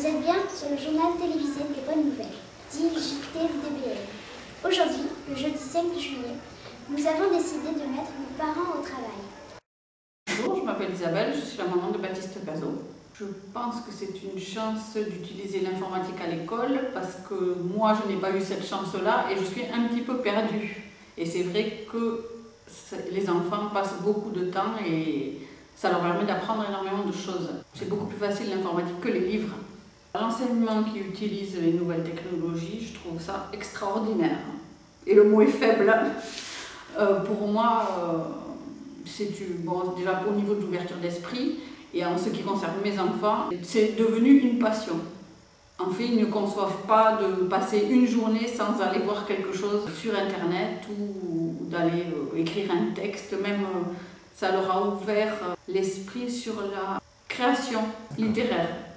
Vous êtes bien sur le journal télévisé des bonnes nouvelles, dit. Aujourd'hui, le jeudi 5 juillet, nous avons décidé de mettre nos parents au travail. Bonjour, je m'appelle Isabelle, je suis la maman de Baptiste Cazot. Je pense que c'est une chance d'utiliser l'informatique à l'école parce que moi je n'ai pas eu cette chance-là et je suis un petit peu perdue. Et c'est vrai que les enfants passent beaucoup de temps et ça leur permet d'apprendre énormément de choses. C'est beaucoup plus facile l'informatique que les livres. L'enseignement qui utilise les nouvelles technologies, je trouve ça extraordinaire. Et le mot est faible. Euh, pour moi, euh, c'est bon, déjà au niveau de l'ouverture d'esprit, et en ce qui concerne mes enfants, c'est devenu une passion. En fait, ils ne conçoivent pas de passer une journée sans aller voir quelque chose sur Internet ou d'aller euh, écrire un texte. Même, ça leur a ouvert l'esprit sur la création littéraire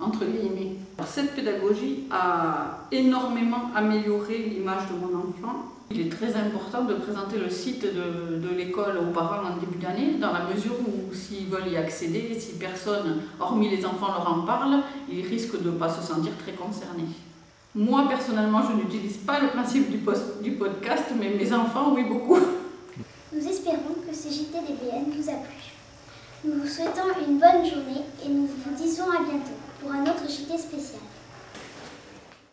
entre guillemets. Cette pédagogie a énormément amélioré l'image de mon enfant. Il est très important de présenter le site de, l'école aux parents en début d'année, dans la mesure où s'ils veulent y accéder, si personne, hormis les enfants, leur en parle, ils risquent de ne pas se sentir très concernés. Moi, personnellement, je n'utilise pas le principe du, du podcast, mais mes enfants, oui, beaucoup. Nous espérons que ce JTDBN vous a plu. Nous vous souhaitons une bonne journée et nous vous disons à bientôt pour un autre JT spécial.